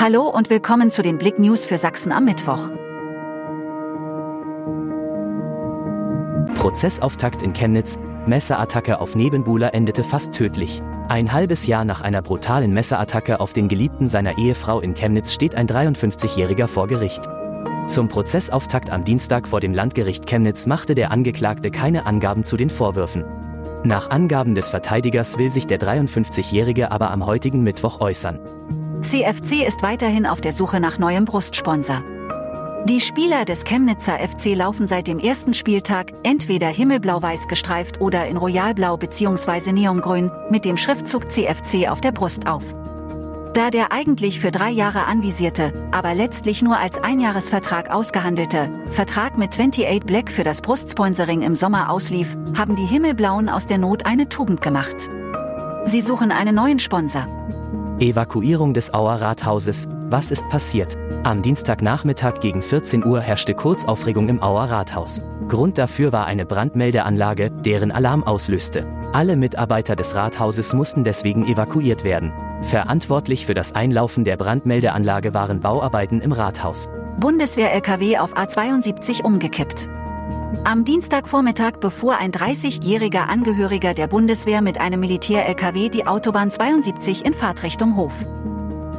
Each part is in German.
Hallo und willkommen zu den Blick News für Sachsen am Mittwoch. Prozessauftakt in Chemnitz, Messerattacke auf Nebenbuhler endete fast tödlich. Ein halbes Jahr nach einer brutalen Messerattacke auf den Geliebten seiner Ehefrau in Chemnitz steht ein 53-Jähriger vor Gericht. Zum Prozessauftakt am Dienstag vor dem Landgericht Chemnitz machte der Angeklagte keine Angaben zu den Vorwürfen. Nach Angaben des Verteidigers will sich der 53-Jährige aber am heutigen Mittwoch äußern. CFC ist weiterhin auf der Suche nach neuem Brustsponsor. Die Spieler des Chemnitzer FC laufen seit dem ersten Spieltag entweder himmelblau-weiß gestreift oder in royalblau bzw. neongrün mit dem Schriftzug CFC auf der Brust auf. Da der eigentlich für drei Jahre anvisierte, aber letztlich nur als Einjahresvertrag ausgehandelte Vertrag mit 28 Black für das Brustsponsoring im Sommer auslief, haben die Himmelblauen aus der Not eine Tugend gemacht. Sie suchen einen neuen Sponsor. Evakuierung des Auer Rathauses. Was ist passiert? Am Dienstagnachmittag gegen 14 Uhr herrschte Kurzaufregung im Auer Rathaus. Grund dafür war eine Brandmeldeanlage, deren Alarm auslöste. Alle Mitarbeiter des Rathauses mussten deswegen evakuiert werden. Verantwortlich für das Einlaufen der Brandmeldeanlage waren Bauarbeiten im Rathaus. Bundeswehr-LKW auf A72 umgekippt. Am Dienstagvormittag befuhr ein 30-jähriger Angehöriger der Bundeswehr mit einem Militär-LKW die Autobahn 72 in Fahrtrichtung Hof.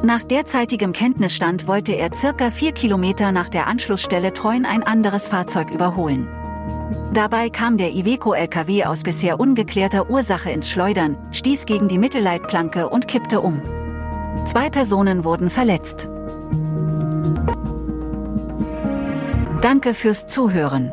Nach derzeitigem Kenntnisstand wollte er circa vier Kilometer nach der Anschlussstelle Treuen ein anderes Fahrzeug überholen. Dabei kam der Iveco-LKW aus bisher ungeklärter Ursache ins Schleudern, stieß gegen die Mittelleitplanke und kippte um. Zwei Personen wurden verletzt. Danke fürs Zuhören.